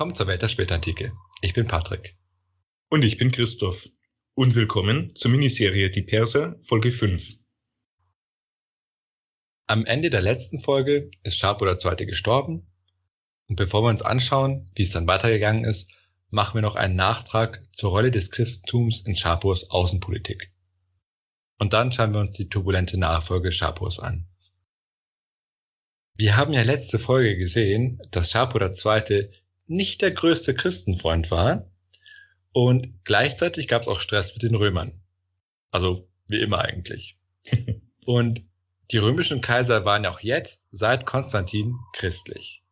willkommen zur Welt der Spätantike. Ich bin Patrick. Und ich bin Christoph. Und willkommen zur Miniserie Die Perser, Folge 5. Am Ende der letzten Folge ist Schapur II. gestorben. Und bevor wir uns anschauen, wie es dann weitergegangen ist, machen wir noch einen Nachtrag zur Rolle des Christentums in Schapurs Außenpolitik. Und dann schauen wir uns die turbulente Nachfolge Schapurs an. Wir haben ja letzte Folge gesehen, dass Schapur II. Nicht der größte Christenfreund war und gleichzeitig gab es auch Stress mit den Römern. Also wie immer eigentlich. und die römischen Kaiser waren auch jetzt, seit Konstantin, christlich.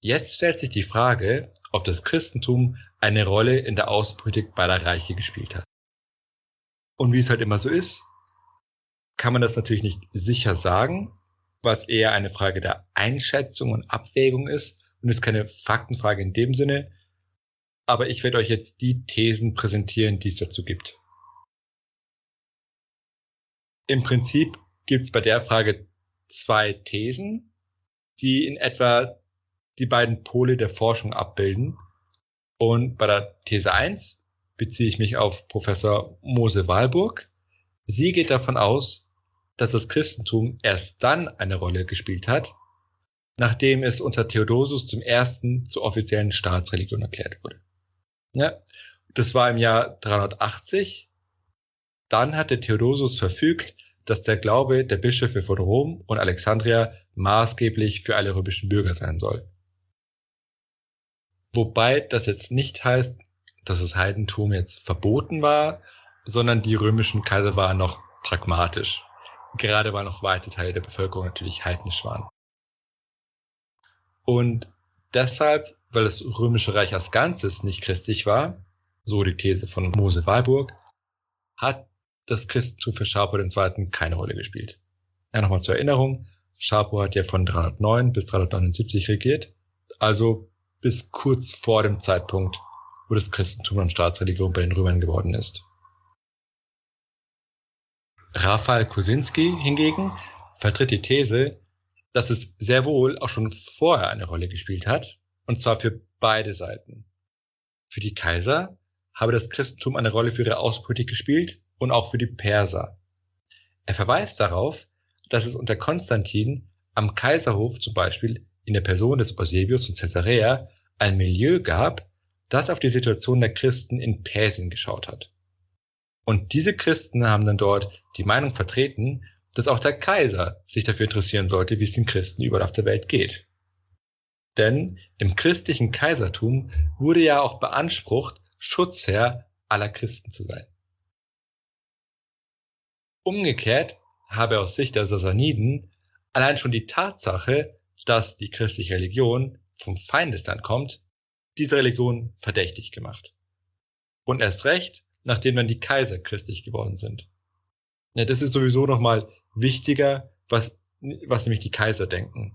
Jetzt stellt sich die Frage, ob das Christentum eine Rolle in der Außenpolitik beider Reiche gespielt hat. Und wie es halt immer so ist, kann man das natürlich nicht sicher sagen, was eher eine Frage der Einschätzung und Abwägung ist und ist keine Faktenfrage in dem Sinne. Aber ich werde euch jetzt die Thesen präsentieren, die es dazu gibt. Im Prinzip gibt es bei der Frage zwei Thesen, die in etwa die beiden Pole der Forschung abbilden. Und bei der These 1 beziehe ich mich auf Professor Mose Walburg. Sie geht davon aus, dass das Christentum erst dann eine Rolle gespielt hat, nachdem es unter Theodosius zum ersten zur offiziellen Staatsreligion erklärt wurde. Ja, das war im Jahr 380. Dann hatte Theodosius verfügt, dass der Glaube der Bischöfe von Rom und Alexandria maßgeblich für alle römischen Bürger sein soll. Wobei das jetzt nicht heißt, dass das Heidentum jetzt verboten war, sondern die römischen Kaiser waren noch pragmatisch. Gerade weil noch weite Teile der Bevölkerung natürlich heidnisch waren. Und deshalb, weil das römische Reich als Ganzes nicht christlich war, so die These von Mose Walburg, hat das Christentum für Schapur II. keine Rolle gespielt. Ja, nochmal zur Erinnerung. Schapur hat ja von 309 bis 379 regiert, also bis kurz vor dem Zeitpunkt, wo das Christentum dann Staatsreligion bei den Römern geworden ist. Raphael Kosinski hingegen vertritt die These, dass es sehr wohl auch schon vorher eine Rolle gespielt hat, und zwar für beide Seiten. Für die Kaiser habe das Christentum eine Rolle für ihre Außenpolitik gespielt und auch für die Perser. Er verweist darauf, dass es unter Konstantin am Kaiserhof zum Beispiel in der Person des Eusebius und Caesarea ein Milieu gab, das auf die Situation der Christen in Persien geschaut hat. Und diese Christen haben dann dort die Meinung vertreten, dass auch der Kaiser sich dafür interessieren sollte, wie es den Christen überall auf der Welt geht. Denn im christlichen Kaisertum wurde ja auch beansprucht, Schutzherr aller Christen zu sein. Umgekehrt habe aus Sicht der Sassaniden allein schon die Tatsache, dass die christliche Religion vom Feindesland kommt, diese Religion verdächtig gemacht. Und erst recht, nachdem dann die Kaiser christlich geworden sind. Ja, das ist sowieso nochmal wichtiger, was, was nämlich die Kaiser denken.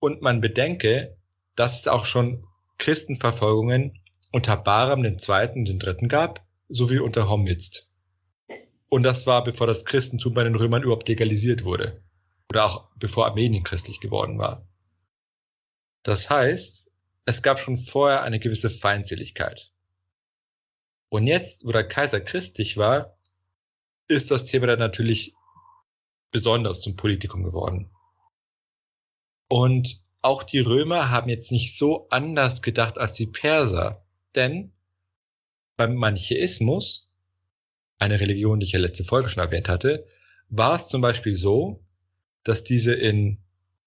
Und man bedenke, dass es auch schon Christenverfolgungen unter Baram II. und den Dritten gab, sowie unter Homizd. Und das war, bevor das Christentum bei den Römern überhaupt legalisiert wurde. Oder auch bevor Armenien christlich geworden war. Das heißt, es gab schon vorher eine gewisse Feindseligkeit. Und jetzt, wo der Kaiser christlich war, ist das Thema dann natürlich besonders zum Politikum geworden. Und auch die Römer haben jetzt nicht so anders gedacht als die Perser, denn beim Manichäismus eine Religion, die ich ja letzte Folge schon erwähnt hatte, war es zum Beispiel so, dass diese in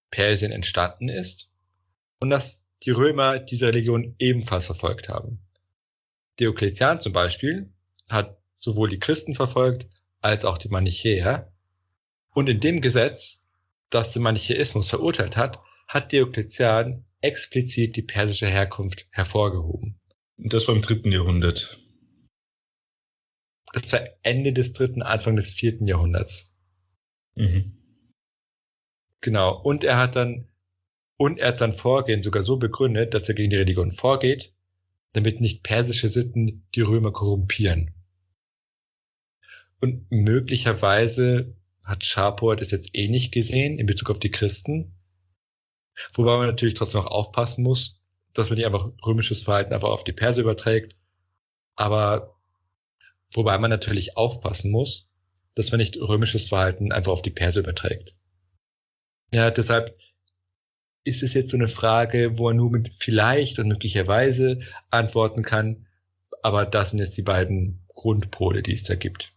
Persien entstanden ist und dass die Römer diese Religion ebenfalls verfolgt haben. Diokletian zum Beispiel hat sowohl die Christen verfolgt als auch die Manichäer. Und in dem Gesetz, das den Manichäismus verurteilt hat, hat Diokletian explizit die persische Herkunft hervorgehoben. Das war im dritten Jahrhundert das war Ende des dritten, Anfang des vierten Jahrhunderts. Mhm. Genau. Und er hat dann, und er hat sein Vorgehen sogar so begründet, dass er gegen die Religion vorgeht, damit nicht persische Sitten die Römer korrumpieren. Und möglicherweise hat Schapur das jetzt eh nicht gesehen in Bezug auf die Christen. Wobei man natürlich trotzdem auch aufpassen muss, dass man nicht einfach römisches Verhalten einfach auf die Perser überträgt. Aber wobei man natürlich aufpassen muss, dass man nicht römisches Verhalten einfach auf die Perser überträgt. Ja, deshalb ist es jetzt so eine Frage, wo er nur mit vielleicht und möglicherweise antworten kann. Aber das sind jetzt die beiden Grundpole, die es da gibt.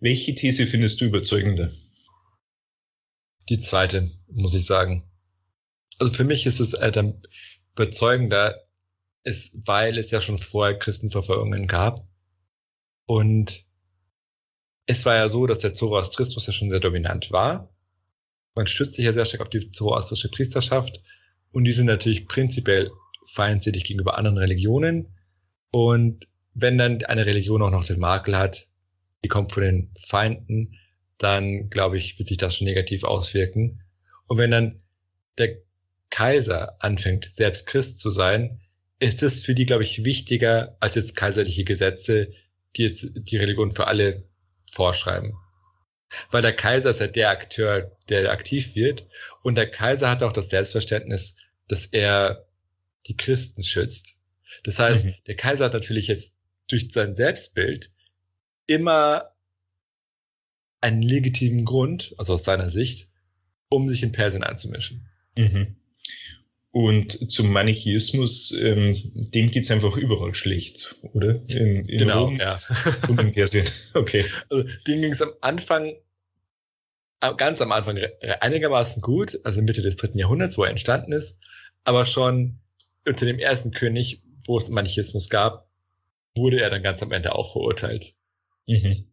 Welche These findest du überzeugender? Die zweite, muss ich sagen. Also für mich ist es äh, dann überzeugender, ist, weil es ja schon vorher Christenverfolgungen gab. Und es war ja so, dass der Zoroastrismus ja schon sehr dominant war. Man stützt sich ja sehr stark auf die zoroastrische Priesterschaft. Und die sind natürlich prinzipiell feindselig gegenüber anderen Religionen. Und wenn dann eine Religion auch noch den Makel hat, die kommt von den Feinden, dann glaube ich, wird sich das schon negativ auswirken. Und wenn dann der Kaiser anfängt, selbst Christ zu sein, ist es für die, glaube ich, wichtiger als jetzt kaiserliche Gesetze, die jetzt die Religion für alle vorschreiben. Weil der Kaiser ist ja der Akteur, der aktiv wird. Und der Kaiser hat auch das Selbstverständnis, dass er die Christen schützt. Das heißt, mhm. der Kaiser hat natürlich jetzt durch sein Selbstbild immer einen legitimen Grund, also aus seiner Sicht, um sich in Persien einzumischen. Mhm. Und zum Manichaeismus, ähm, dem geht's einfach überall schlecht, oder? In, in genau, Rom ja. und in Persien. Okay. Also dem ging es am Anfang, ganz am Anfang einigermaßen gut, also Mitte des dritten Jahrhunderts, wo er entstanden ist, aber schon unter dem ersten König, wo es Manichaeismus gab, wurde er dann ganz am Ende auch verurteilt. Mhm.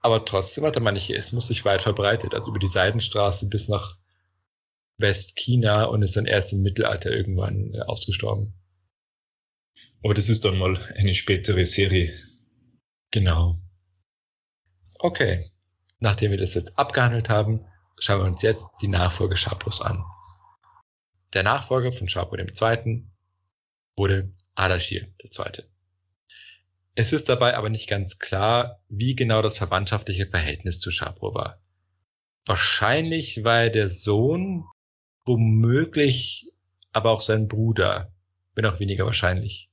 Aber trotzdem hat der Manichaeismus sich weit verbreitet, also über die Seidenstraße bis nach Westchina und ist dann erst im Mittelalter irgendwann äh, ausgestorben. Aber das ist dann mal eine spätere Serie. Genau. Okay. Nachdem wir das jetzt abgehandelt haben, schauen wir uns jetzt die Nachfolge Schapros an. Der Nachfolger von Schapur II. wurde Ardashir II. Es ist dabei aber nicht ganz klar, wie genau das verwandtschaftliche Verhältnis zu Shapur war. Wahrscheinlich war er der Sohn, womöglich aber auch sein Bruder, wenn auch weniger wahrscheinlich.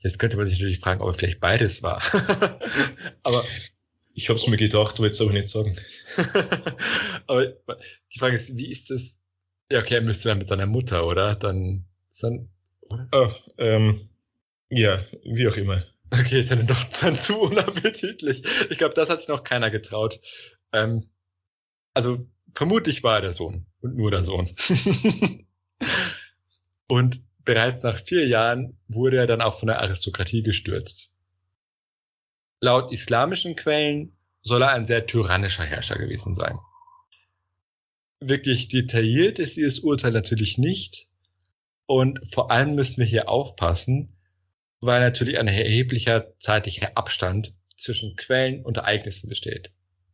Jetzt könnte man sich natürlich fragen, ob er vielleicht beides war. aber ich habe es mir gedacht, wollte es aber nicht sagen. aber die Frage ist, wie ist das? Ja, okay, er müsste dann mit seiner Mutter, oder? Dann, dann oder? Oh, ähm, ja, wie auch immer. Okay, ist dann doch dann zu unappetitlich. Ich glaube, das hat sich noch keiner getraut. Ähm, also vermutlich war er der Sohn und nur der Sohn. und bereits nach vier Jahren wurde er dann auch von der Aristokratie gestürzt. Laut islamischen Quellen soll er ein sehr tyrannischer Herrscher gewesen sein. Wirklich detailliert ist dieses Urteil natürlich nicht. Und vor allem müssen wir hier aufpassen, weil natürlich ein erheblicher zeitlicher Abstand zwischen Quellen und Ereignissen besteht.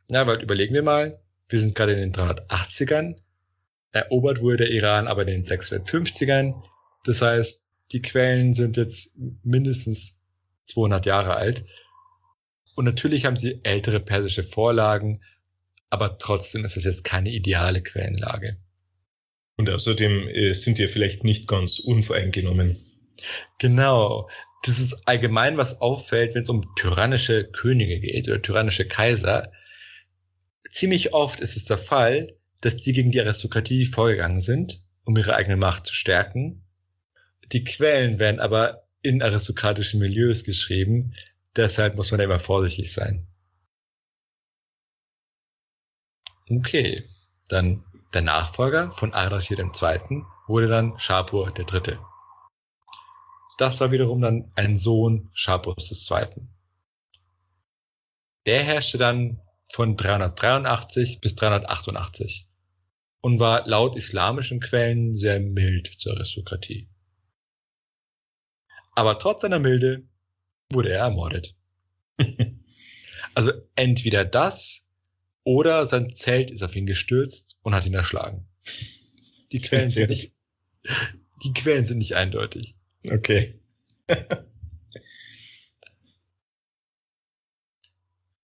Na, weil überlegen wir mal, wir sind gerade in den 380ern, erobert wurde der Iran aber in den 650ern. Das heißt, die Quellen sind jetzt mindestens 200 Jahre alt. Und natürlich haben sie ältere persische Vorlagen, aber trotzdem ist es jetzt keine ideale Quellenlage. Und außerdem äh, sind die vielleicht nicht ganz unvoreingenommen. Genau das ist allgemein, was auffällt, wenn es um tyrannische Könige geht oder tyrannische Kaiser. Ziemlich oft ist es der Fall, dass die gegen die Aristokratie vorgegangen sind, um ihre eigene Macht zu stärken. Die Quellen werden aber in aristokratischen Milieus geschrieben, deshalb muss man da immer vorsichtig sein. Okay, dann der Nachfolger von Ardashir II. wurde dann Shapur III. Das war wiederum dann ein Sohn Schabus II. Der herrschte dann von 383 bis 388 und war laut islamischen Quellen sehr mild zur Aristokratie. Aber trotz seiner Milde wurde er ermordet. also entweder das oder sein Zelt ist auf ihn gestürzt und hat ihn erschlagen. Die Quellen sind nicht, die Quellen sind nicht eindeutig. Okay.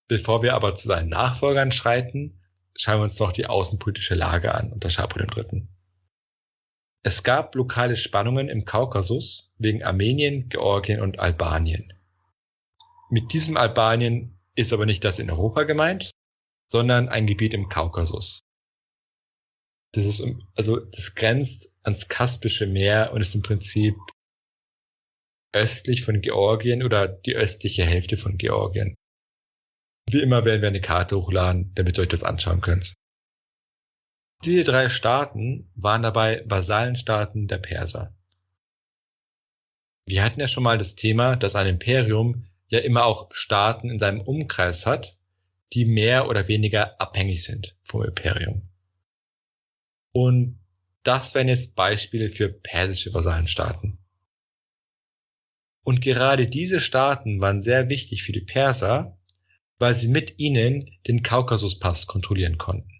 Bevor wir aber zu seinen Nachfolgern schreiten, schauen wir uns noch die außenpolitische Lage an unter Schapur III. Es gab lokale Spannungen im Kaukasus wegen Armenien, Georgien und Albanien. Mit diesem Albanien ist aber nicht das in Europa gemeint, sondern ein Gebiet im Kaukasus. Das ist, also, das grenzt ans Kaspische Meer und ist im Prinzip östlich von Georgien oder die östliche Hälfte von Georgien. Wie immer werden wir eine Karte hochladen, damit ihr euch das anschauen könnt. Diese drei Staaten waren dabei Vasallenstaaten der Perser. Wir hatten ja schon mal das Thema, dass ein Imperium ja immer auch Staaten in seinem Umkreis hat, die mehr oder weniger abhängig sind vom Imperium. Und das wären jetzt Beispiele für persische Vasallenstaaten. Und gerade diese Staaten waren sehr wichtig für die Perser, weil sie mit ihnen den Kaukasuspass kontrollieren konnten.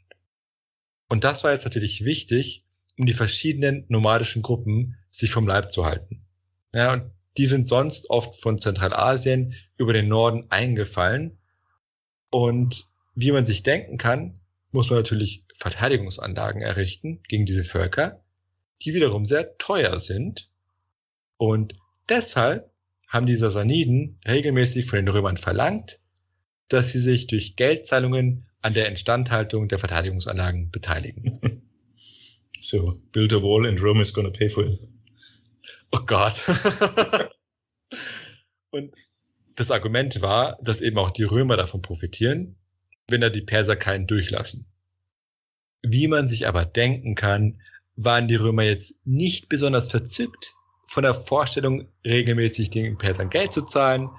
Und das war jetzt natürlich wichtig, um die verschiedenen nomadischen Gruppen sich vom Leib zu halten. Ja, und die sind sonst oft von Zentralasien über den Norden eingefallen. Und wie man sich denken kann, muss man natürlich Verteidigungsanlagen errichten gegen diese Völker, die wiederum sehr teuer sind. Und deshalb haben die Sassaniden regelmäßig von den Römern verlangt, dass sie sich durch Geldzahlungen an der Instandhaltung der Verteidigungsanlagen beteiligen. So, build a wall and Rome is gonna pay for it. Oh Gott. Und das Argument war, dass eben auch die Römer davon profitieren, wenn da die Perser keinen durchlassen. Wie man sich aber denken kann, waren die Römer jetzt nicht besonders verzückt von der Vorstellung, regelmäßig den Persern Geld zu zahlen,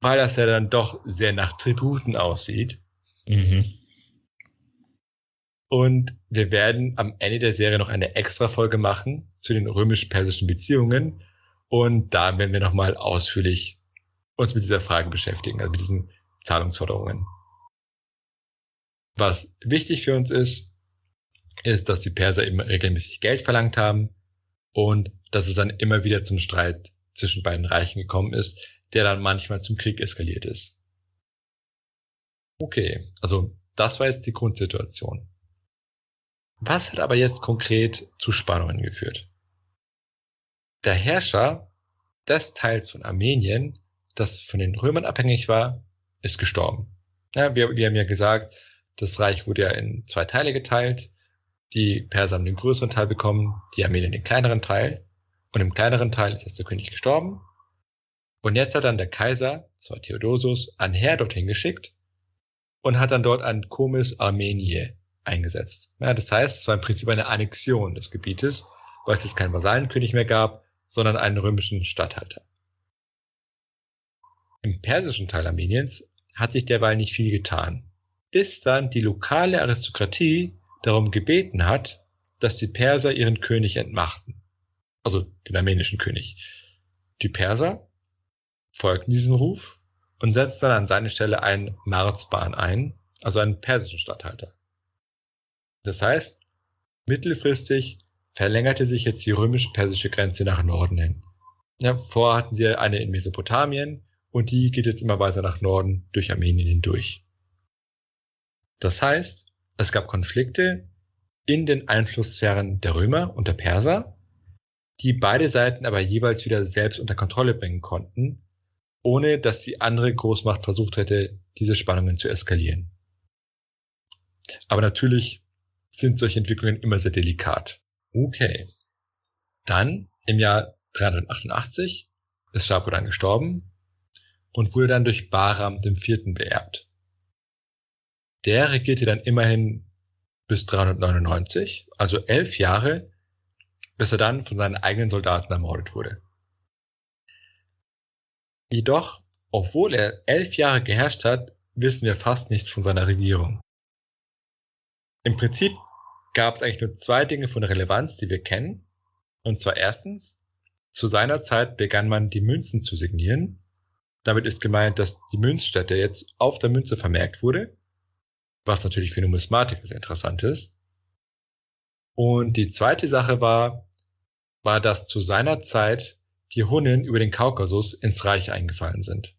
weil das ja dann doch sehr nach Tributen aussieht. Mhm. Und wir werden am Ende der Serie noch eine extra Folge machen zu den römisch-persischen Beziehungen. Und da werden wir nochmal ausführlich uns mit dieser Frage beschäftigen, also mit diesen Zahlungsforderungen. Was wichtig für uns ist, ist, dass die Perser immer regelmäßig Geld verlangt haben und dass es dann immer wieder zum Streit zwischen beiden Reichen gekommen ist, der dann manchmal zum Krieg eskaliert ist. Okay, also das war jetzt die Grundsituation. Was hat aber jetzt konkret zu Spannungen geführt? Der Herrscher des Teils von Armenien, das von den Römern abhängig war, ist gestorben. Ja, wir, wir haben ja gesagt, das Reich wurde ja in zwei Teile geteilt. Die Perser haben den größeren Teil bekommen, die Armenier den kleineren Teil. Und im kleineren Teil ist jetzt der König gestorben. Und jetzt hat dann der Kaiser, zwar Theodosius, ein Heer dorthin geschickt und hat dann dort ein Komis Armenie eingesetzt. Ja, das heißt, es war im Prinzip eine Annexion des Gebietes, weil es jetzt keinen Vasallenkönig mehr gab, sondern einen römischen Statthalter. Im persischen Teil Armeniens hat sich derweil nicht viel getan, bis dann die lokale Aristokratie darum gebeten hat, dass die Perser ihren König entmachten. Also den armenischen König. Die Perser folgten diesem Ruf und setzten dann an seine Stelle einen Marzban ein, also einen persischen Statthalter. Das heißt, mittelfristig verlängerte sich jetzt die römisch-persische Grenze nach Norden hin. Ja, vorher hatten sie eine in Mesopotamien und die geht jetzt immer weiter nach Norden durch Armenien hindurch. Das heißt, es gab Konflikte in den Einflusssphären der Römer und der Perser, die beide Seiten aber jeweils wieder selbst unter Kontrolle bringen konnten, ohne dass die andere Großmacht versucht hätte, diese Spannungen zu eskalieren. Aber natürlich sind solche Entwicklungen immer sehr delikat. Okay. Dann im Jahr 388 ist Shapodan gestorben und wurde dann durch Bahram IV. beerbt. Der regierte dann immerhin bis 399, also elf Jahre, bis er dann von seinen eigenen Soldaten ermordet wurde. Jedoch, obwohl er elf Jahre geherrscht hat, wissen wir fast nichts von seiner Regierung. Im Prinzip gab es eigentlich nur zwei Dinge von Relevanz, die wir kennen. Und zwar erstens, zu seiner Zeit begann man die Münzen zu signieren. Damit ist gemeint, dass die Münzstätte jetzt auf der Münze vermerkt wurde, was natürlich für Numismatiker sehr interessant ist. Und die zweite Sache war, war, dass zu seiner Zeit die Hunnen über den Kaukasus ins Reich eingefallen sind.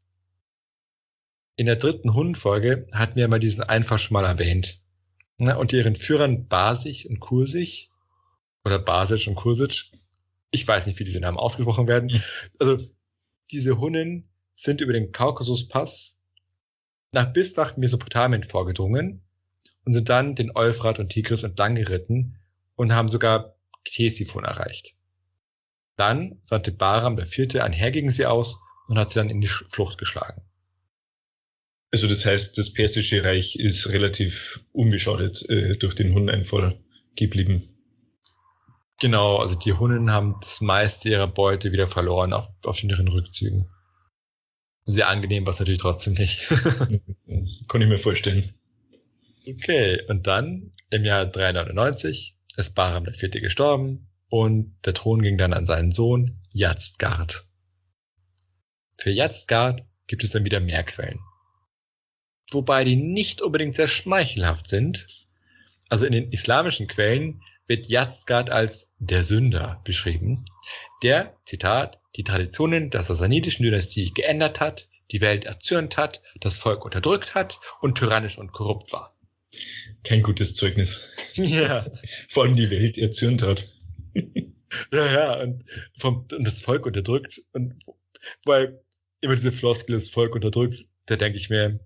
In der dritten Hunnenfolge hatten wir mal diesen Einfach mal erwähnt. Und ihren Führern Basig und Kursig oder Basic und Kursic. Ich weiß nicht, wie diese Namen ausgesprochen werden. Mhm. Also diese Hunnen sind über den Kaukasuspass nach bis nach Mesopotamien vorgedrungen und sind dann den Euphrat und Tigris entlang geritten und haben sogar Ctesiphon erreicht. Dann sandte Bahram der Vierte ein Heer gegen sie aus und hat sie dann in die Flucht geschlagen. Also das heißt, das persische Reich ist relativ unbeschadet äh, durch den Hundeneinfall geblieben. Genau, also die Hunnen haben das meiste ihrer Beute wieder verloren auf, auf ihren Rückzügen. Sehr angenehm war es natürlich trotzdem nicht. Kann ich mir vorstellen. okay, und dann im Jahr 399 ist Bahram der Vierte gestorben und der Thron ging dann an seinen Sohn Yazdgard. Für Yazdgard gibt es dann wieder mehr Quellen. Wobei die nicht unbedingt sehr schmeichelhaft sind. Also in den islamischen Quellen wird Yazdgard als der Sünder beschrieben, der, Zitat, die Traditionen der sassanidischen Dynastie geändert hat, die Welt erzürnt hat, das Volk unterdrückt hat und tyrannisch und korrupt war. Kein gutes Zeugnis. Ja, Vor allem die Welt erzürnt hat. ja, ja, und, vom, und das Volk unterdrückt. Und weil immer diese Floskel, das Volk unterdrückt, da denke ich mir,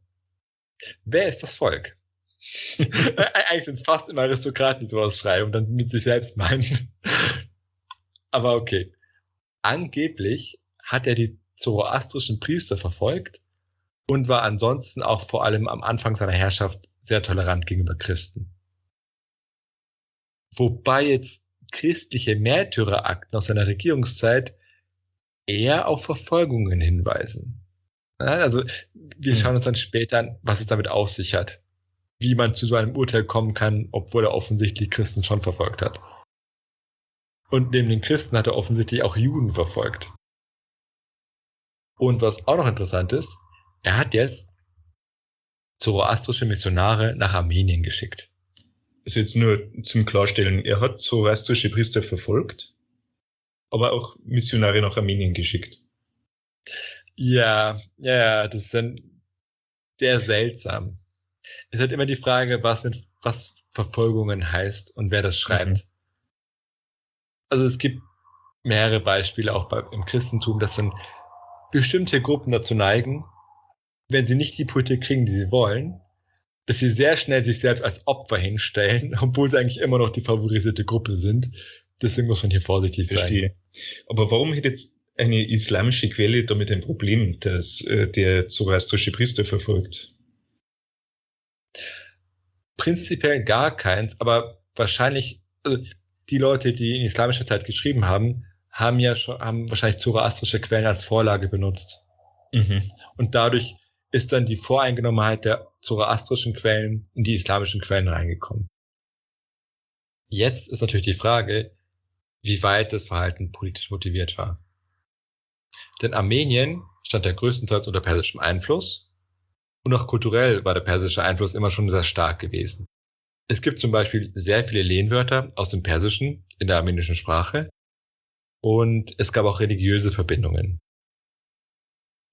wer ist das Volk? Eigentlich sind es fast immer Aristokraten, die sowas schreiben und dann mit sich selbst meinen. Aber okay. Angeblich hat er die zoroastrischen Priester verfolgt und war ansonsten auch vor allem am Anfang seiner Herrschaft sehr tolerant gegenüber Christen. Wobei jetzt christliche Märtyrerakten aus seiner Regierungszeit eher auf Verfolgungen hinweisen. Also wir Hm. schauen uns dann später an, was es damit auf sich hat. Wie man zu so einem Urteil kommen kann, obwohl er offensichtlich Christen schon verfolgt hat. Und neben den Christen hat er offensichtlich auch Juden verfolgt. Und was auch noch interessant ist, er hat jetzt zoroastrische Missionare nach Armenien geschickt. Also jetzt nur zum Klarstellen, er hat zoroastrische Priester verfolgt, aber auch Missionare nach Armenien geschickt. Ja, ja, das ist dann sehr seltsam. Es hat immer die Frage, was mit was Verfolgungen heißt und wer das schreibt. Also es gibt mehrere Beispiele auch bei, im Christentum, dass dann bestimmte Gruppen dazu neigen, wenn sie nicht die Politik kriegen, die sie wollen, dass sie sehr schnell sich selbst als Opfer hinstellen, obwohl sie eigentlich immer noch die favorisierte Gruppe sind. Deswegen muss man hier vorsichtig sein. Verstehe. Aber warum hätte jetzt eine islamische Quelle damit ein Problem, dass äh, der zoroastrische Priester verfolgt? Prinzipiell gar keins, aber wahrscheinlich, also die Leute, die in islamischer Zeit geschrieben haben, haben ja schon, haben wahrscheinlich zoroastrische Quellen als Vorlage benutzt. Mhm. Und dadurch ist dann die Voreingenommenheit der zoroastrischen Quellen in die islamischen Quellen reingekommen. Jetzt ist natürlich die Frage, wie weit das Verhalten politisch motiviert war. Denn Armenien stand ja größtenteils unter persischem Einfluss und auch kulturell war der persische Einfluss immer schon sehr stark gewesen. Es gibt zum Beispiel sehr viele Lehnwörter aus dem Persischen in der armenischen Sprache und es gab auch religiöse Verbindungen.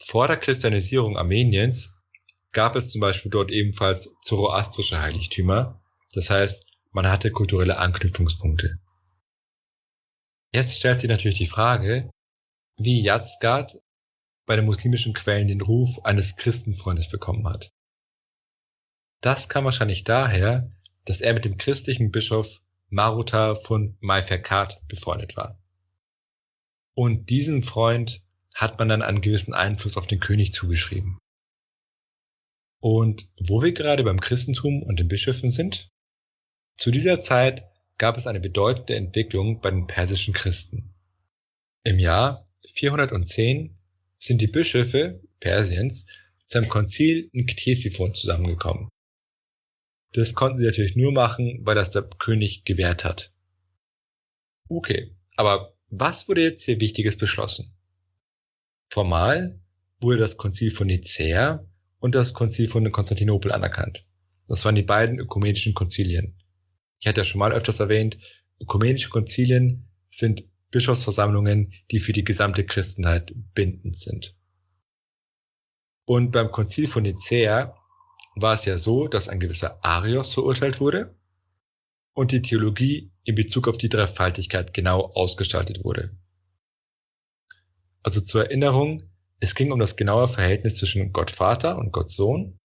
Vor der Christianisierung Armeniens gab es zum Beispiel dort ebenfalls zoroastrische Heiligtümer. Das heißt, man hatte kulturelle Anknüpfungspunkte. Jetzt stellt sich natürlich die Frage, wie Yazdgard bei den muslimischen Quellen den Ruf eines Christenfreundes bekommen hat. Das kam wahrscheinlich daher, dass er mit dem christlichen Bischof Maruta von Maiferkat befreundet war. Und diesem Freund hat man dann einen gewissen Einfluss auf den König zugeschrieben. Und wo wir gerade beim Christentum und den Bischöfen sind, zu dieser Zeit gab es eine bedeutende Entwicklung bei den persischen Christen. Im Jahr 410 sind die Bischöfe Persiens zu einem Konzil in Ktesiphon zusammengekommen. Das konnten sie natürlich nur machen, weil das der König gewährt hat. Okay, aber was wurde jetzt hier Wichtiges beschlossen? Formal wurde das Konzil von Nicäa und das Konzil von Konstantinopel anerkannt. Das waren die beiden ökumenischen Konzilien. Ich hatte ja schon mal öfters erwähnt, ökumenische Konzilien sind Bischofsversammlungen, die für die gesamte Christenheit bindend sind. Und beim Konzil von Nicäa war es ja so, dass ein gewisser Arios verurteilt wurde und die Theologie in Bezug auf die Dreifaltigkeit genau ausgestaltet wurde. Also zur Erinnerung, es ging um das genaue Verhältnis zwischen Gott Vater und Gott Sohn.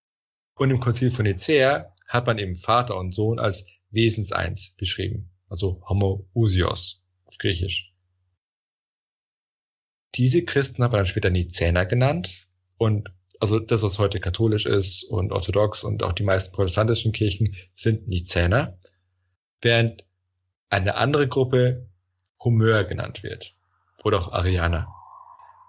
Und im Konzil von Nicäa hat man eben Vater und Sohn als Wesenseins beschrieben, also Homoousios auf Griechisch. Diese Christen hat man dann später Nizäner genannt. Und also das, was heute katholisch ist und orthodox und auch die meisten protestantischen Kirchen sind Nizäner, während eine andere Gruppe Homöer genannt wird. Oder auch Arianer,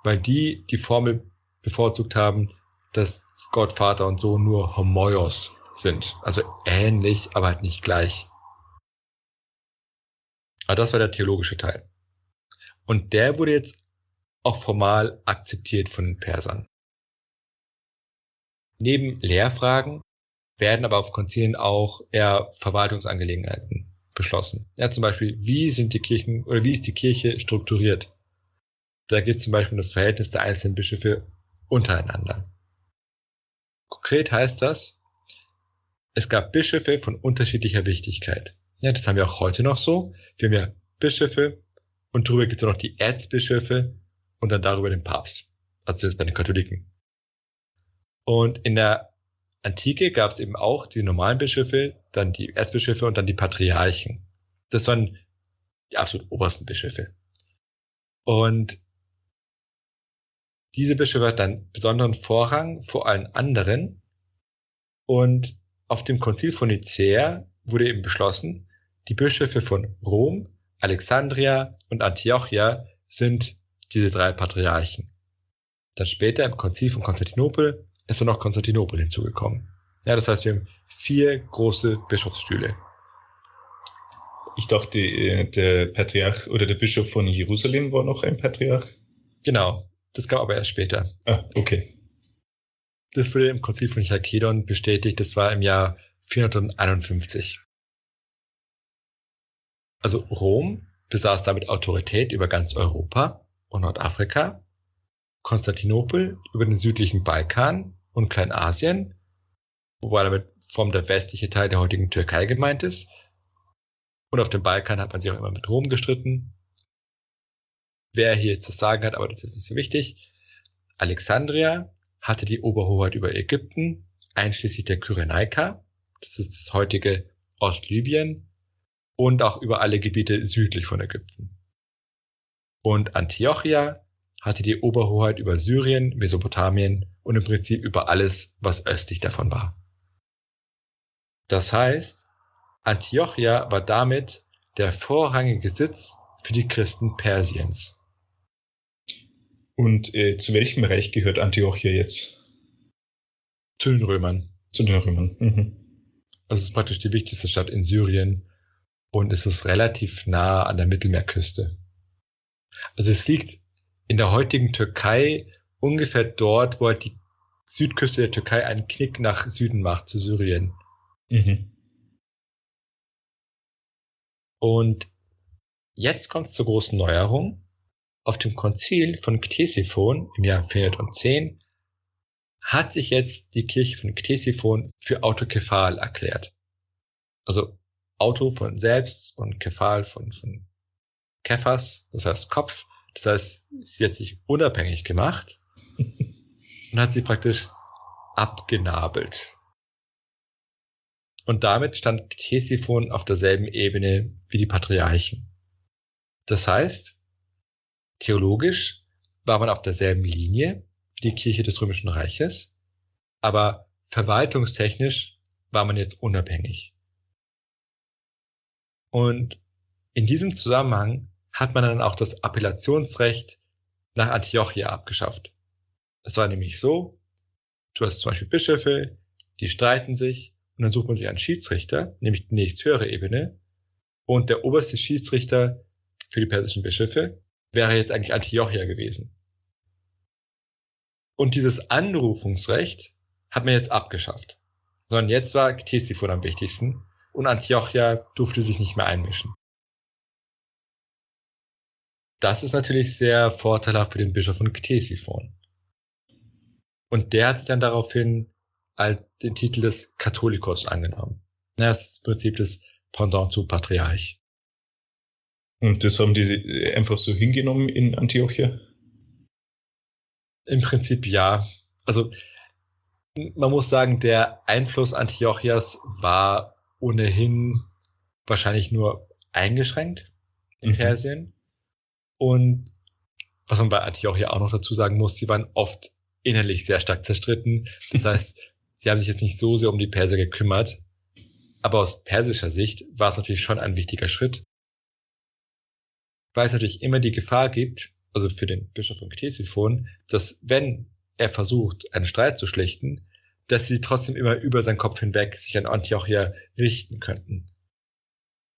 weil die die Formel bevorzugt haben, dass Gott, Vater und Sohn nur Homoios sind, also ähnlich, aber halt nicht gleich. Aber das war der theologische Teil. Und der wurde jetzt auch formal akzeptiert von den Persern. Neben Lehrfragen werden aber auf Konzilien auch eher Verwaltungsangelegenheiten beschlossen. Ja, zum Beispiel, wie sind die Kirchen oder wie ist die Kirche strukturiert? Da geht es zum Beispiel um das Verhältnis der einzelnen Bischöfe untereinander. Konkret heißt das, es gab Bischöfe von unterschiedlicher Wichtigkeit. Ja, das haben wir auch heute noch so. Wir haben ja Bischöfe und darüber gibt es noch die Erzbischöfe und dann darüber den Papst. Also jetzt bei den Katholiken. Und in der Antike gab es eben auch die normalen Bischöfe, dann die Erzbischöfe und dann die Patriarchen. Das waren die absolut obersten Bischöfe. Und diese Bischöfe hat dann besonderen Vorrang vor allen anderen. Und auf dem Konzil von Nicäa wurde eben beschlossen, die Bischöfe von Rom, Alexandria und Antiochia sind diese drei Patriarchen. Dann später im Konzil von Konstantinopel ist dann noch Konstantinopel hinzugekommen. Ja, das heißt, wir haben vier große Bischofsstühle. Ich dachte, äh, der Patriarch oder der Bischof von Jerusalem war noch ein Patriarch. Genau, das kam aber erst später. Ah, okay. Das wurde im Konzil von Chalkedon bestätigt, das war im Jahr 451. Also Rom besaß damit Autorität über ganz Europa und Nordafrika, Konstantinopel über den südlichen Balkan und Kleinasien, wobei damit vom der westliche Teil der heutigen Türkei gemeint ist. Und auf dem Balkan hat man sich auch immer mit Rom gestritten. Wer hier jetzt das Sagen hat, aber das ist nicht so wichtig. Alexandria hatte die Oberhoheit über Ägypten, einschließlich der Kyrenaika, das ist das heutige Ostlibyen, und auch über alle Gebiete südlich von Ägypten. Und Antiochia hatte die Oberhoheit über Syrien, Mesopotamien und im Prinzip über alles, was östlich davon war. Das heißt, Antiochia war damit der vorrangige Sitz für die Christen Persiens. Und äh, zu welchem Reich gehört Antiochia jetzt? Zu den Römern. Zu den Römern. Mhm. Also es ist praktisch die wichtigste Stadt in Syrien und es ist relativ nah an der Mittelmeerküste. Also es liegt in der heutigen Türkei ungefähr dort, wo halt die Südküste der Türkei einen Knick nach Süden macht, zu Syrien. Mhm. Und jetzt kommt es zur großen Neuerung. Auf dem Konzil von Ktesiphon im Jahr 410 hat sich jetzt die Kirche von Ktesiphon für autokephal erklärt. Also Auto von selbst und Kephal von, von Kephas, das heißt Kopf. Das heißt, sie hat sich unabhängig gemacht und hat sie praktisch abgenabelt. Und damit stand Ctesiphon auf derselben Ebene wie die Patriarchen. Das heißt, theologisch war man auf derselben Linie wie die Kirche des Römischen Reiches, aber verwaltungstechnisch war man jetzt unabhängig. Und in diesem Zusammenhang hat man dann auch das Appellationsrecht nach Antiochia abgeschafft. Es war nämlich so, du hast zum Beispiel Bischöfe, die streiten sich und dann sucht man sich einen Schiedsrichter, nämlich die nächsthöhere Ebene. Und der oberste Schiedsrichter für die persischen Bischöfe wäre jetzt eigentlich Antiochia gewesen. Und dieses Anrufungsrecht hat man jetzt abgeschafft. Sondern jetzt war Ctesiphon am wichtigsten und Antiochia durfte sich nicht mehr einmischen. Das ist natürlich sehr vorteilhaft für den Bischof von Ktesiphon. Und der hat sich dann daraufhin als den Titel des Katholikos angenommen. Das ist im Prinzip das Pendant zu Patriarch. Und das haben die einfach so hingenommen in Antiochia? Im Prinzip ja. Also man muss sagen, der Einfluss Antiochias war ohnehin wahrscheinlich nur eingeschränkt in mhm. Persien. Und was man bei Antiochia auch noch dazu sagen muss, sie waren oft innerlich sehr stark zerstritten. Das heißt, sie haben sich jetzt nicht so sehr um die Perser gekümmert. Aber aus persischer Sicht war es natürlich schon ein wichtiger Schritt, weil es natürlich immer die Gefahr gibt, also für den Bischof von Ktesiphon, dass wenn er versucht, einen Streit zu schlichten, dass sie trotzdem immer über seinen Kopf hinweg sich an Antiochia richten könnten.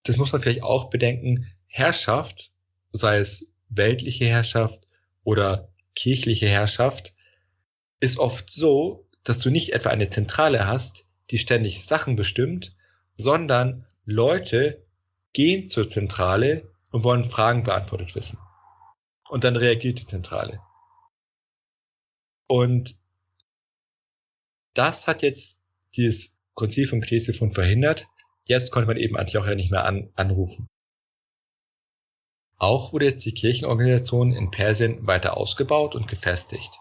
Das muss man vielleicht auch bedenken. Herrschaft, sei es weltliche Herrschaft oder kirchliche Herrschaft, ist oft so, dass du nicht etwa eine Zentrale hast, die ständig Sachen bestimmt, sondern Leute gehen zur Zentrale und wollen Fragen beantwortet wissen. Und dann reagiert die Zentrale. Und das hat jetzt dieses Konzil von Ctesiphon verhindert. Jetzt konnte man eben Antiochia nicht mehr an, anrufen. Auch wurde jetzt die Kirchenorganisation in Persien weiter ausgebaut und gefestigt.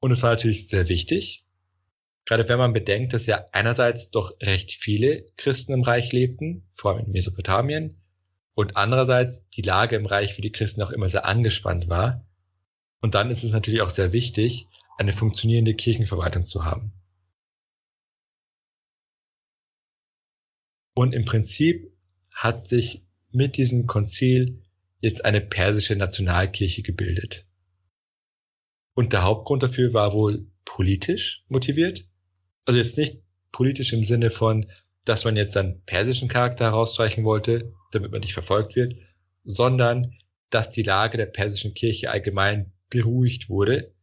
Und es war natürlich sehr wichtig, gerade wenn man bedenkt, dass ja einerseits doch recht viele Christen im Reich lebten, vor allem in Mesopotamien, und andererseits die Lage im Reich für die Christen auch immer sehr angespannt war. Und dann ist es natürlich auch sehr wichtig, eine funktionierende Kirchenverwaltung zu haben. Und im Prinzip hat sich mit diesem Konzil jetzt eine persische Nationalkirche gebildet. Und der Hauptgrund dafür war wohl politisch motiviert. Also jetzt nicht politisch im Sinne von, dass man jetzt seinen persischen Charakter herausstreichen wollte, damit man nicht verfolgt wird, sondern dass die Lage der persischen Kirche allgemein beruhigt wurde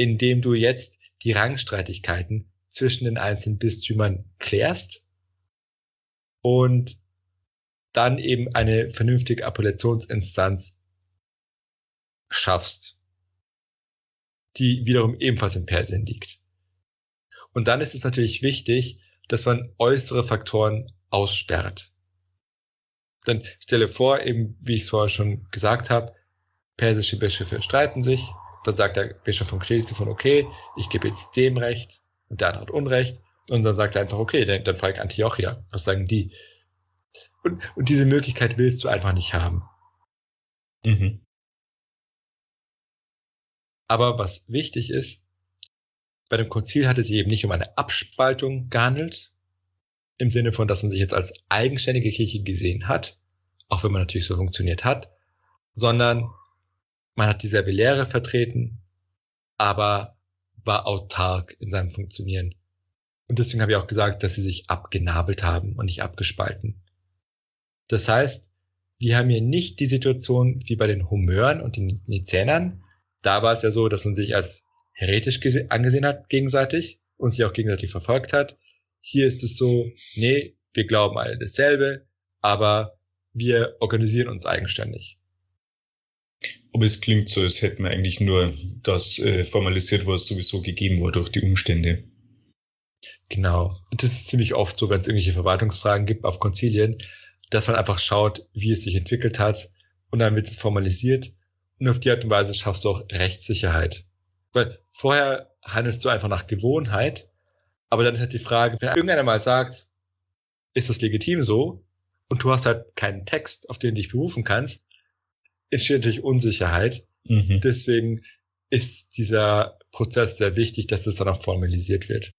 indem du jetzt die Rangstreitigkeiten zwischen den einzelnen Bistümern klärst und dann eben eine vernünftige Appellationsinstanz schaffst, die wiederum ebenfalls in Persien liegt. Und dann ist es natürlich wichtig, dass man äußere Faktoren aussperrt. Dann stelle vor, eben wie ich es vorher schon gesagt habe, persische Bischöfe streiten sich, dann sagt der Bischof von von okay, ich gebe jetzt dem Recht und der andere hat Unrecht. Und dann sagt er einfach, okay, dann, dann frage ich Antiochia. Was sagen die? Und, und diese Möglichkeit willst du einfach nicht haben. Mhm. Aber was wichtig ist, bei dem Konzil hat es sich eben nicht um eine Abspaltung gehandelt, im Sinne von, dass man sich jetzt als eigenständige Kirche gesehen hat, auch wenn man natürlich so funktioniert hat, sondern man hat dieselbe Lehre vertreten, aber war autark in seinem Funktionieren. Und deswegen habe ich auch gesagt, dass sie sich abgenabelt haben und nicht abgespalten. Das heißt, wir haben hier nicht die Situation wie bei den Homören und den Nizänern. Da war es ja so, dass man sich als heretisch angesehen hat gegenseitig und sich auch gegenseitig verfolgt hat. Hier ist es so, nee, wir glauben alle dasselbe, aber wir organisieren uns eigenständig. Aber es klingt so, als hätten wir eigentlich nur das äh, formalisiert, was sowieso gegeben wurde durch die Umstände. Genau. Das ist ziemlich oft so, wenn es irgendwelche Verwaltungsfragen gibt auf Konzilien, dass man einfach schaut, wie es sich entwickelt hat und dann wird es formalisiert und auf die Art und Weise schaffst du auch Rechtssicherheit. Weil vorher handelst du einfach nach Gewohnheit, aber dann ist halt die Frage, wenn irgendeiner mal sagt, ist das legitim so und du hast halt keinen Text, auf den du dich berufen kannst, entsteht natürlich Unsicherheit. Mhm. Deswegen ist dieser Prozess sehr wichtig, dass es dann auch formalisiert wird.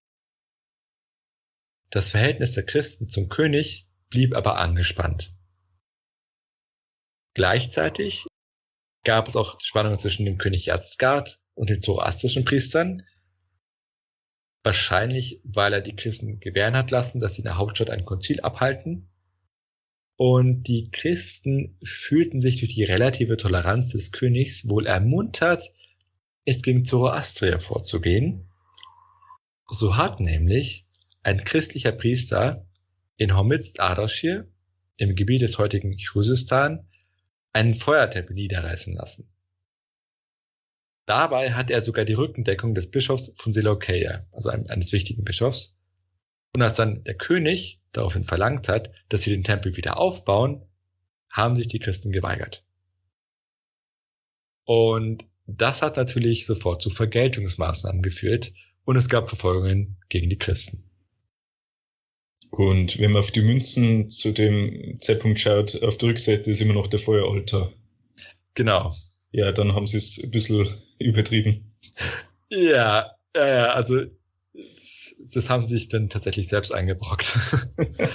Das Verhältnis der Christen zum König blieb aber angespannt. Gleichzeitig gab es auch Spannungen zwischen dem König Erzgard und den zoroastrischen Priestern. Wahrscheinlich, weil er die Christen gewähren hat lassen, dass sie in der Hauptstadt ein Konzil abhalten und die Christen fühlten sich durch die relative Toleranz des Königs wohl ermuntert, es gegen Zoroastrier vorzugehen. So hat nämlich ein christlicher Priester in Homizd Ardashir im Gebiet des heutigen Chusistan einen Feuertempel niederreißen lassen. Dabei hat er sogar die Rückendeckung des Bischofs von Seleukeia, also eines wichtigen Bischofs. Und als dann der König daraufhin verlangt hat, dass sie den Tempel wieder aufbauen, haben sich die Christen geweigert. Und das hat natürlich sofort zu Vergeltungsmaßnahmen geführt und es gab Verfolgungen gegen die Christen. Und wenn man auf die Münzen zu dem Zeitpunkt schaut, auf der Rückseite ist immer noch der Feueraltar. Genau. Ja, dann haben sie es ein bisschen übertrieben. Ja, ja, ja, also das haben sie sich dann tatsächlich selbst eingebrockt.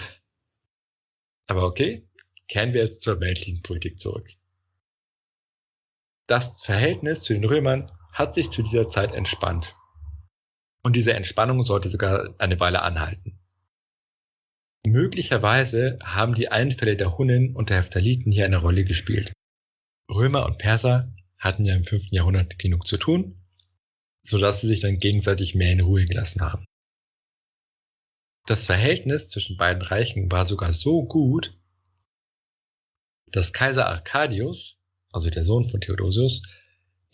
Aber okay, kehren wir jetzt zur weltlichen Politik zurück. Das Verhältnis zu den Römern hat sich zu dieser Zeit entspannt. Und diese Entspannung sollte sogar eine Weile anhalten. Möglicherweise haben die Einfälle der Hunnen und der Heptaliten hier eine Rolle gespielt. Römer und Perser hatten ja im 5. Jahrhundert genug zu tun, sodass sie sich dann gegenseitig mehr in Ruhe gelassen haben. Das Verhältnis zwischen beiden Reichen war sogar so gut, dass Kaiser Arcadius, also der Sohn von Theodosius,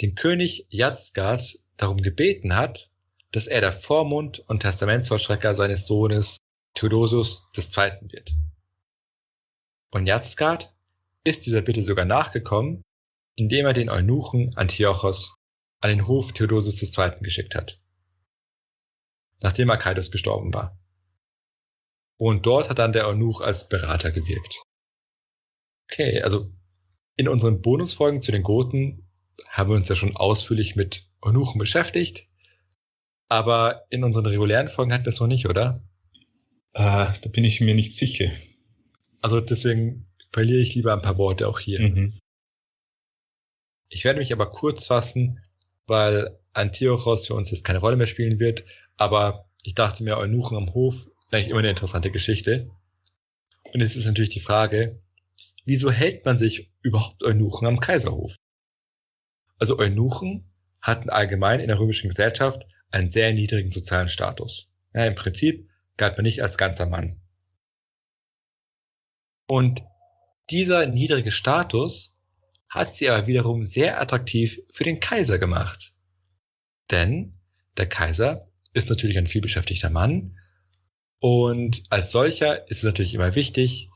den König Jatzgard darum gebeten hat, dass er der Vormund und Testamentsvollstrecker seines Sohnes Theodosius II. wird. Und Jatzgard ist dieser Bitte sogar nachgekommen, indem er den Eunuchen Antiochos an den Hof Theodosius II. geschickt hat, nachdem Arcadius gestorben war. Und dort hat dann der Eunuch als Berater gewirkt. Okay, also in unseren Bonusfolgen zu den Goten haben wir uns ja schon ausführlich mit Eunuchen beschäftigt, aber in unseren regulären Folgen hatten wir es noch nicht, oder? Ah, da bin ich mir nicht sicher. Also deswegen verliere ich lieber ein paar Worte auch hier. Mhm. Ich werde mich aber kurz fassen, weil Antiochos für uns jetzt keine Rolle mehr spielen wird, aber ich dachte mir, Eunuchen am Hof ist eigentlich immer eine interessante Geschichte. Und jetzt ist natürlich die Frage, wieso hält man sich überhaupt Eunuchen am Kaiserhof? Also Eunuchen hatten allgemein in der römischen Gesellschaft einen sehr niedrigen sozialen Status. Ja, Im Prinzip galt man nicht als ganzer Mann. Und dieser niedrige Status hat sie aber wiederum sehr attraktiv für den Kaiser gemacht. Denn der Kaiser ist natürlich ein vielbeschäftigter Mann und als solcher ist es natürlich immer wichtig,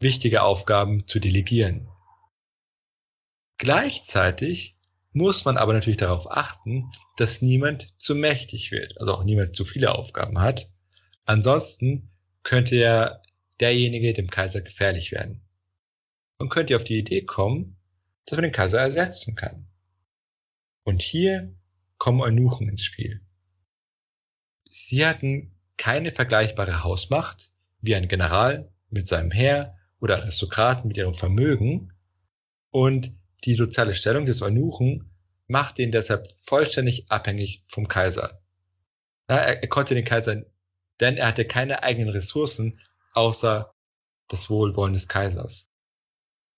wichtige Aufgaben zu delegieren. Gleichzeitig muss man aber natürlich darauf achten, dass niemand zu mächtig wird, also auch niemand zu viele Aufgaben hat. Ansonsten könnte ja derjenige dem Kaiser gefährlich werden. Man könnte auf die Idee kommen, dass man den Kaiser ersetzen kann. Und hier kommen Eunuchen ins Spiel. Sie hatten keine vergleichbare Hausmacht wie ein General mit seinem Heer oder Aristokraten mit ihrem Vermögen und die soziale Stellung des Eunuchen machte ihn deshalb vollständig abhängig vom Kaiser. Er, er, konnte den Kaiser, denn er hatte keine eigenen Ressourcen außer das Wohlwollen des Kaisers.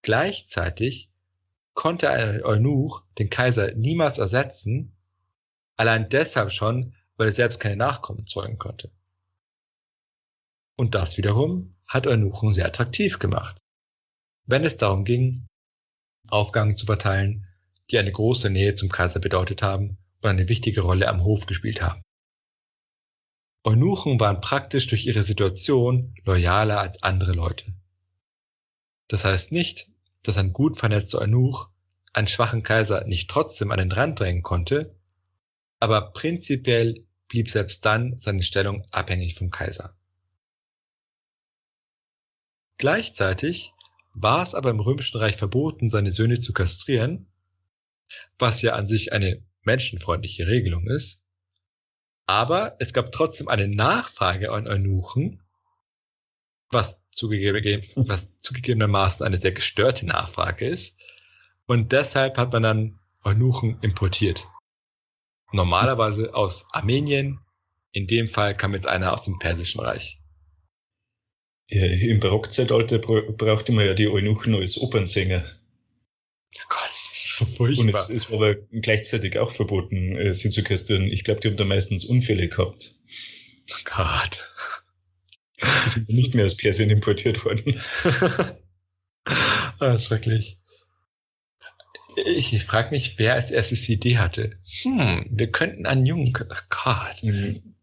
Gleichzeitig konnte ein Eunuch den Kaiser niemals ersetzen, allein deshalb schon, weil er selbst keine Nachkommen zeugen konnte. Und das wiederum hat Eunuchen sehr attraktiv gemacht. Wenn es darum ging, Aufgaben zu verteilen, die eine große Nähe zum Kaiser bedeutet haben und eine wichtige Rolle am Hof gespielt haben. Eunuchen waren praktisch durch ihre Situation loyaler als andere Leute. Das heißt nicht, dass ein gut vernetzter Eunuch einen schwachen Kaiser nicht trotzdem an den Rand drängen konnte, aber prinzipiell blieb selbst dann seine Stellung abhängig vom Kaiser. Gleichzeitig war es aber im Römischen Reich verboten, seine Söhne zu kastrieren, was ja an sich eine menschenfreundliche Regelung ist. Aber es gab trotzdem eine Nachfrage an Eunuchen, was, zugegeben, was zugegebenermaßen eine sehr gestörte Nachfrage ist. Und deshalb hat man dann Eunuchen importiert. Normalerweise aus Armenien. In dem Fall kam jetzt einer aus dem Persischen Reich. Ja, Im Barockzeitalter brauchte man ja die Eunuchen als Opernsänger. Oh Gott, so furchtbar. Und es, es war aber gleichzeitig auch verboten, äh, sie zu kastrieren. Ich glaube, die haben da meistens Unfälle gehabt. Oh Gott. Die sind nicht mehr aus Persien importiert worden. ah, schrecklich. Ich, ich frage mich, wer als erstes die Idee hatte. Hm, wir könnten einen Jungen. Ach Gott. Mhm.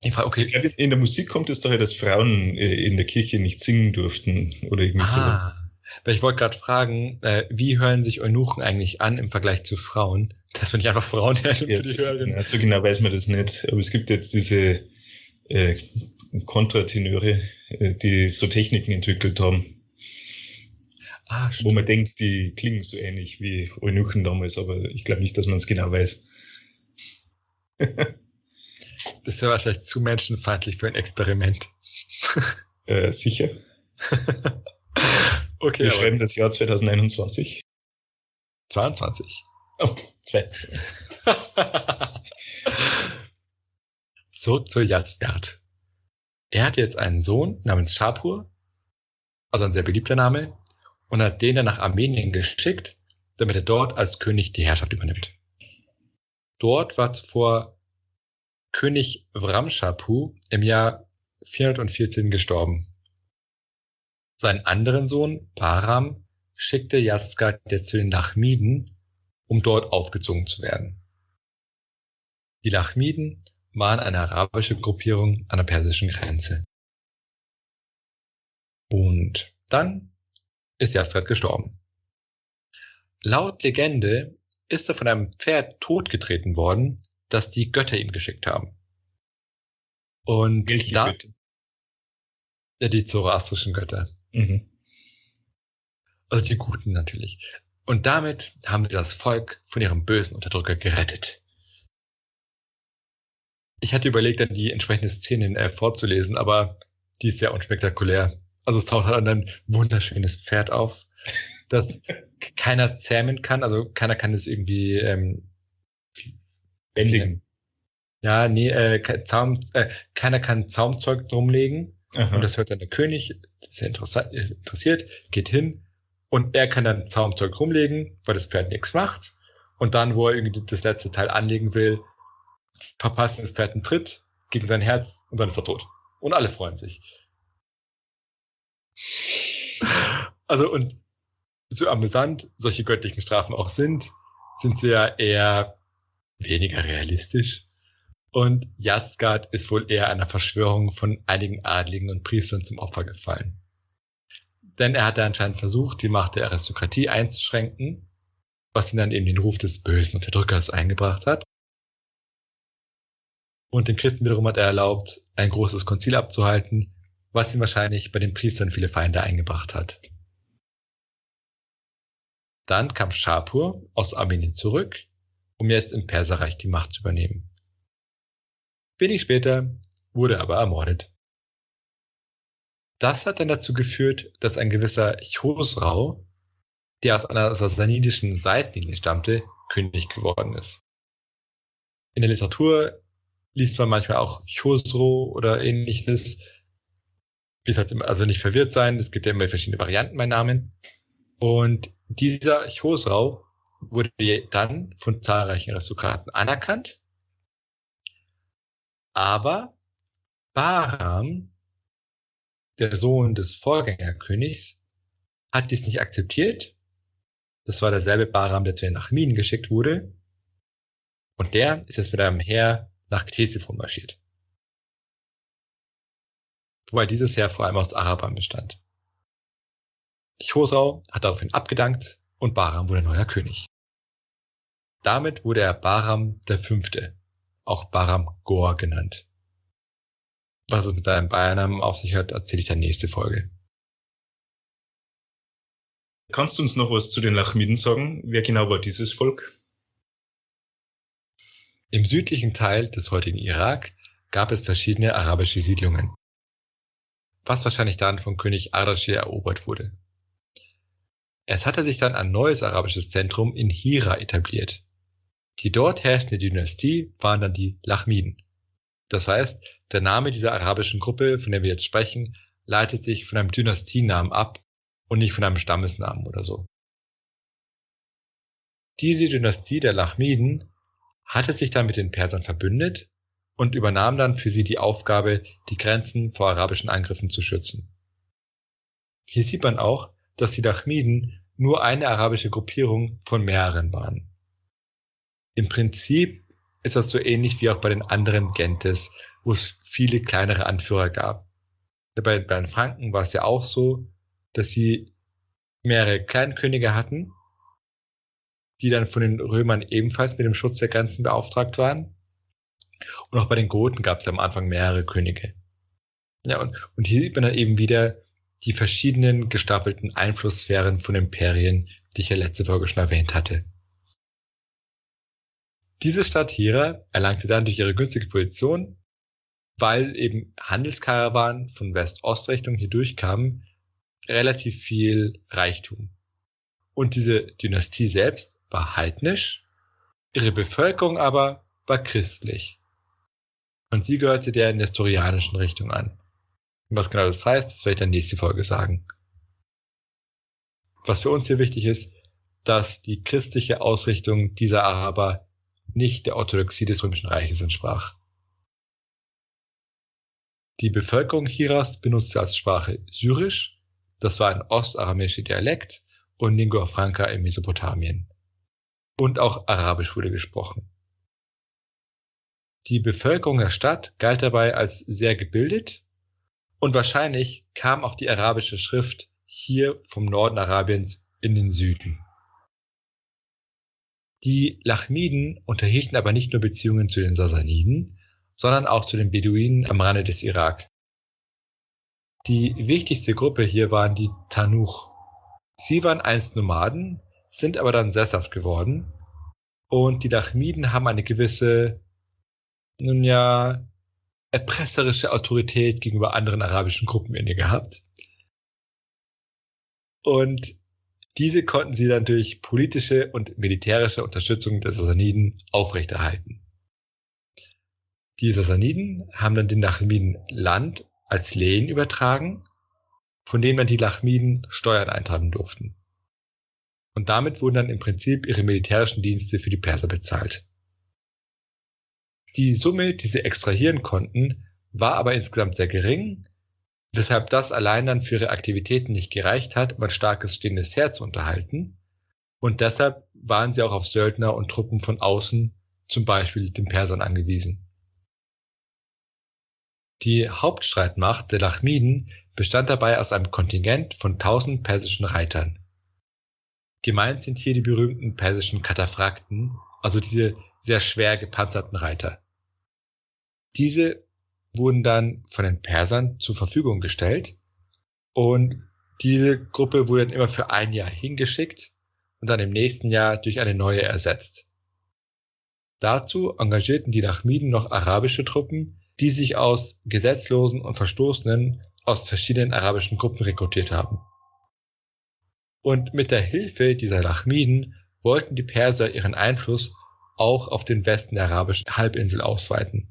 Ich frage, okay. In der Musik kommt es daher, dass Frauen äh, in der Kirche nicht singen durften oder irgendwie sowas. Weil ich wollte gerade fragen, äh, wie hören sich Eunuchen eigentlich an im Vergleich zu Frauen? Das finde ich einfach Frauen Ja, für die so, Hörerin. na, so genau weiß man das nicht. Aber es gibt jetzt diese äh, Kontratenöre, äh, die so Techniken entwickelt haben, Ah, wo stimmt. man denkt, die klingen so ähnlich wie Eunuchen damals, aber ich glaube nicht, dass man es genau weiß. Das wäre wahrscheinlich zu menschenfeindlich für ein Experiment. Äh, sicher. okay, Wir schreiben das Jahr 2021. 22. Oh, zwei. Zurück zu Yazgard. Er hat jetzt einen Sohn namens Shapur, also ein sehr beliebter Name, und hat den dann nach Armenien geschickt, damit er dort als König die Herrschaft übernimmt. Dort war zuvor König Vramshapu im Jahr 414 gestorben. Seinen anderen Sohn, Param, schickte Yazgard jetzt zu den Lachmiden, um dort aufgezogen zu werden. Die Lachmiden waren eine arabische Gruppierung an der persischen Grenze. Und dann ist Yazgard gestorben. Laut Legende ist er von einem Pferd totgetreten worden, das die Götter ihm geschickt haben. Und Welche da, Götter? ja, die zoroastrischen Götter. Mhm. Also die Guten natürlich. Und damit haben sie das Volk von ihrem bösen Unterdrücker gerettet. Ich hatte überlegt, dann die entsprechende Szene äh, vorzulesen, aber die ist sehr unspektakulär. Also es taucht halt ein wunderschönes Pferd auf, das keiner zähmen kann. Also keiner kann es irgendwie ähm, Bändigen. ja, nee, äh, Zaum, äh, keiner kann Zaumzeug drumlegen. Aha. Und das hört dann der König, das ist ja äh, interessiert, geht hin und er kann dann Zaumzeug rumlegen, weil das Pferd nichts macht. Und dann, wo er irgendwie das letzte Teil anlegen will, verpasst das Pferd einen Tritt gegen sein Herz und dann ist er tot. Und alle freuen sich. Also, und so amüsant solche göttlichen Strafen auch sind, sind sie ja eher weniger realistisch. Und Yazgard ist wohl eher einer Verschwörung von einigen Adligen und Priestern zum Opfer gefallen. Denn er hatte anscheinend versucht, die Macht der Aristokratie einzuschränken, was ihm dann eben den Ruf des bösen Unterdrückers eingebracht hat. Und den Christen wiederum hat er erlaubt, ein großes Konzil abzuhalten, was ihm wahrscheinlich bei den Priestern viele Feinde eingebracht hat. Dann kam Shapur aus Armenien zurück, um jetzt im Perserreich die Macht zu übernehmen. Wenig später wurde er aber ermordet. Das hat dann dazu geführt, dass ein gewisser Chosrau, der aus einer sassanidischen Seitenlinie stammte, König geworden ist. In der Literatur liest man manchmal auch Chosro oder ähnliches. Wie also nicht verwirrt sein, es gibt ja immer verschiedene Varianten bei Namen. Und dieser Chosrau wurde dann von zahlreichen Aristokraten anerkannt. Aber Bahram, der Sohn des Vorgängerkönigs, hat dies nicht akzeptiert. Das war derselbe Bahram, der zu den Nachminen geschickt wurde. Und der ist jetzt mit einem Heer nach Ctesiphon marschiert. Wobei dieses Heer vor allem aus Arabern bestand. Chosrau hat daraufhin abgedankt und Bahram wurde neuer König. Damit wurde er Bahram der Fünfte, auch Bahram Gor genannt. Was es mit seinem Beinamen auf sich hat, erzähle ich dann nächste Folge. Kannst du uns noch was zu den Lachmiden sagen? Wer genau war dieses Volk? Im südlichen Teil des heutigen Irak gab es verschiedene arabische Siedlungen, was wahrscheinlich dann von König Ardashir erobert wurde. Es hatte sich dann ein neues arabisches Zentrum in Hira etabliert. Die dort herrschende Dynastie waren dann die Lachmiden. Das heißt, der Name dieser arabischen Gruppe, von der wir jetzt sprechen, leitet sich von einem Dynastienamen ab und nicht von einem Stammesnamen oder so. Diese Dynastie der Lachmiden hatte sich dann mit den Persern verbündet und übernahm dann für sie die Aufgabe, die Grenzen vor arabischen Angriffen zu schützen. Hier sieht man auch, dass die Lachmiden nur eine arabische Gruppierung von mehreren waren. Im Prinzip ist das so ähnlich wie auch bei den anderen Gentes, wo es viele kleinere Anführer gab. Bei, bei den Franken war es ja auch so, dass sie mehrere Kleinkönige hatten, die dann von den Römern ebenfalls mit dem Schutz der Grenzen beauftragt waren. Und auch bei den Goten gab es am Anfang mehrere Könige. Ja, und, und hier sieht man dann eben wieder die verschiedenen gestaffelten Einflusssphären von Imperien, die ich ja letzte Folge schon erwähnt hatte. Diese Stadt Hira erlangte dann durch ihre günstige Position, weil eben Handelskarawanen von West-Ost-Richtung hier durchkamen, relativ viel Reichtum. Und diese Dynastie selbst war heidnisch, ihre Bevölkerung aber war christlich. Und sie gehörte der nestorianischen Richtung an. Was genau das heißt, das werde ich dann nächste Folge sagen. Was für uns hier wichtig ist, dass die christliche Ausrichtung dieser Araber nicht der Orthodoxie des Römischen Reiches entsprach. Die Bevölkerung Hiras benutzte als Sprache Syrisch, das war ein ostaramischer Dialekt und Lingua Franca in Mesopotamien. Und auch Arabisch wurde gesprochen. Die Bevölkerung der Stadt galt dabei als sehr gebildet und wahrscheinlich kam auch die arabische Schrift hier vom Norden Arabiens in den Süden. Die Lachmiden unterhielten aber nicht nur Beziehungen zu den Sasaniden, sondern auch zu den Beduinen am Rande des Irak. Die wichtigste Gruppe hier waren die Tanuch. Sie waren einst Nomaden, sind aber dann sesshaft geworden und die Lachmiden haben eine gewisse, nun ja, erpresserische Autorität gegenüber anderen arabischen Gruppen inne gehabt. Und diese konnten sie dann durch politische und militärische Unterstützung der Sassaniden aufrechterhalten. Die Sassaniden haben dann den Lachmiden Land als Lehen übertragen, von dem dann die Lachmiden Steuern eintreiben durften. Und damit wurden dann im Prinzip ihre militärischen Dienste für die Perser bezahlt. Die Summe, die sie extrahieren konnten, war aber insgesamt sehr gering, weshalb das allein dann für ihre Aktivitäten nicht gereicht hat, um ein starkes stehendes Heer zu unterhalten. Und deshalb waren sie auch auf Söldner und Truppen von außen, zum Beispiel den Persern, angewiesen. Die Hauptstreitmacht der Lachmiden bestand dabei aus einem Kontingent von 1000 persischen Reitern. Gemeint sind hier die berühmten persischen Kataphrakten, also diese sehr schwer gepanzerten Reiter. Diese wurden dann von den Persern zur Verfügung gestellt und diese Gruppe wurde dann immer für ein Jahr hingeschickt und dann im nächsten Jahr durch eine neue ersetzt. Dazu engagierten die Nachmiden noch arabische Truppen, die sich aus Gesetzlosen und Verstoßenen aus verschiedenen arabischen Gruppen rekrutiert haben. Und mit der Hilfe dieser Nachmiden wollten die Perser ihren Einfluss auch auf den Westen der arabischen Halbinsel ausweiten.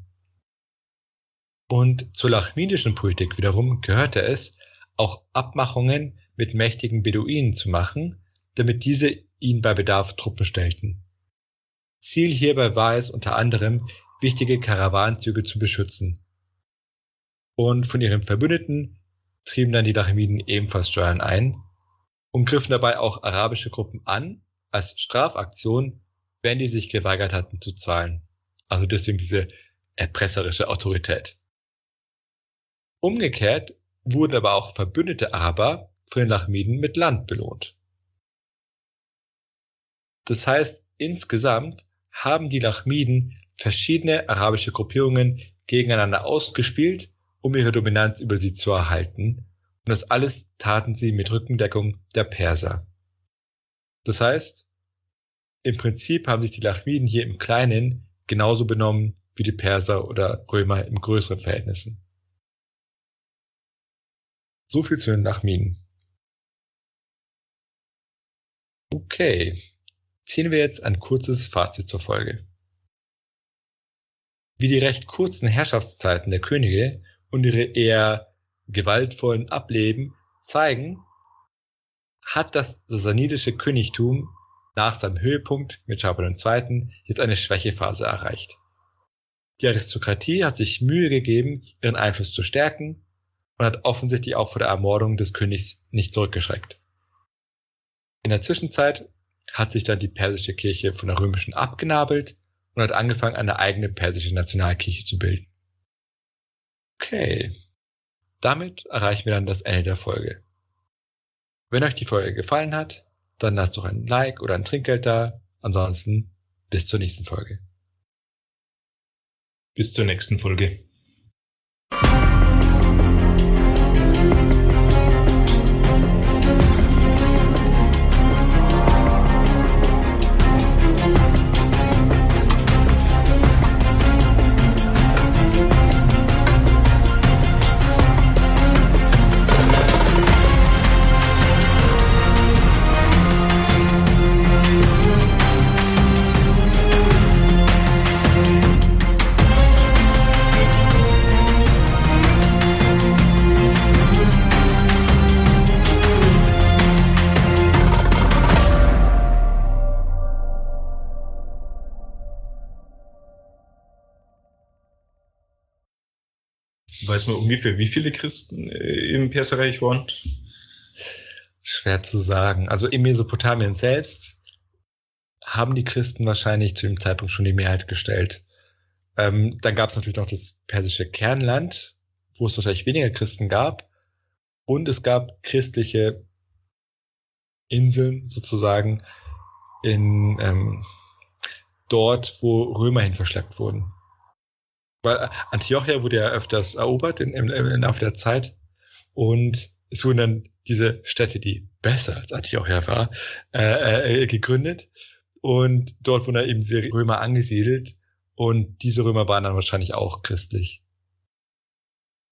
Und zur lachmidischen Politik wiederum gehörte es, auch Abmachungen mit mächtigen Beduinen zu machen, damit diese ihnen bei Bedarf Truppen stellten. Ziel hierbei war es unter anderem, wichtige Karawanenzüge zu beschützen. Und von ihren Verbündeten trieben dann die Lachmiden ebenfalls Steuern ein und griffen dabei auch arabische Gruppen an als Strafaktion wenn die sich geweigert hatten zu zahlen. Also deswegen diese erpresserische Autorität. Umgekehrt wurden aber auch verbündete Araber von den Lachmiden mit Land belohnt. Das heißt, insgesamt haben die Lachmiden verschiedene arabische Gruppierungen gegeneinander ausgespielt, um ihre Dominanz über sie zu erhalten. Und das alles taten sie mit Rückendeckung der Perser. Das heißt, im Prinzip haben sich die Lachmiden hier im Kleinen genauso benommen wie die Perser oder Römer im größeren Verhältnissen. So viel zu den Lachmiden. Okay, ziehen wir jetzt ein kurzes Fazit zur Folge. Wie die recht kurzen Herrschaftszeiten der Könige und ihre eher gewaltvollen Ableben zeigen, hat das sassanidische Königtum nach seinem Höhepunkt mit Schabon II. jetzt eine Schwächephase erreicht. Die Aristokratie hat sich Mühe gegeben, ihren Einfluss zu stärken und hat offensichtlich auch vor der Ermordung des Königs nicht zurückgeschreckt. In der Zwischenzeit hat sich dann die persische Kirche von der römischen abgenabelt und hat angefangen, eine eigene persische Nationalkirche zu bilden. Okay. Damit erreichen wir dann das Ende der Folge. Wenn euch die Folge gefallen hat, dann lasst doch ein Like oder ein Trinkgeld da. Ansonsten bis zur nächsten Folge. Bis zur nächsten Folge. Weiß man ungefähr, wie viele Christen äh, im Perserreich waren? Schwer zu sagen. Also in Mesopotamien selbst haben die Christen wahrscheinlich zu dem Zeitpunkt schon die Mehrheit gestellt. Ähm, dann gab es natürlich noch das persische Kernland, wo es wahrscheinlich weniger Christen gab. Und es gab christliche Inseln sozusagen in ähm, dort, wo Römer hin verschleppt wurden weil Antiochia wurde ja öfters erobert in, im Laufe der Zeit. Und es wurden dann diese Städte, die besser als Antiochia war, äh, äh, gegründet. Und dort wurden dann eben diese Römer angesiedelt. Und diese Römer waren dann wahrscheinlich auch christlich.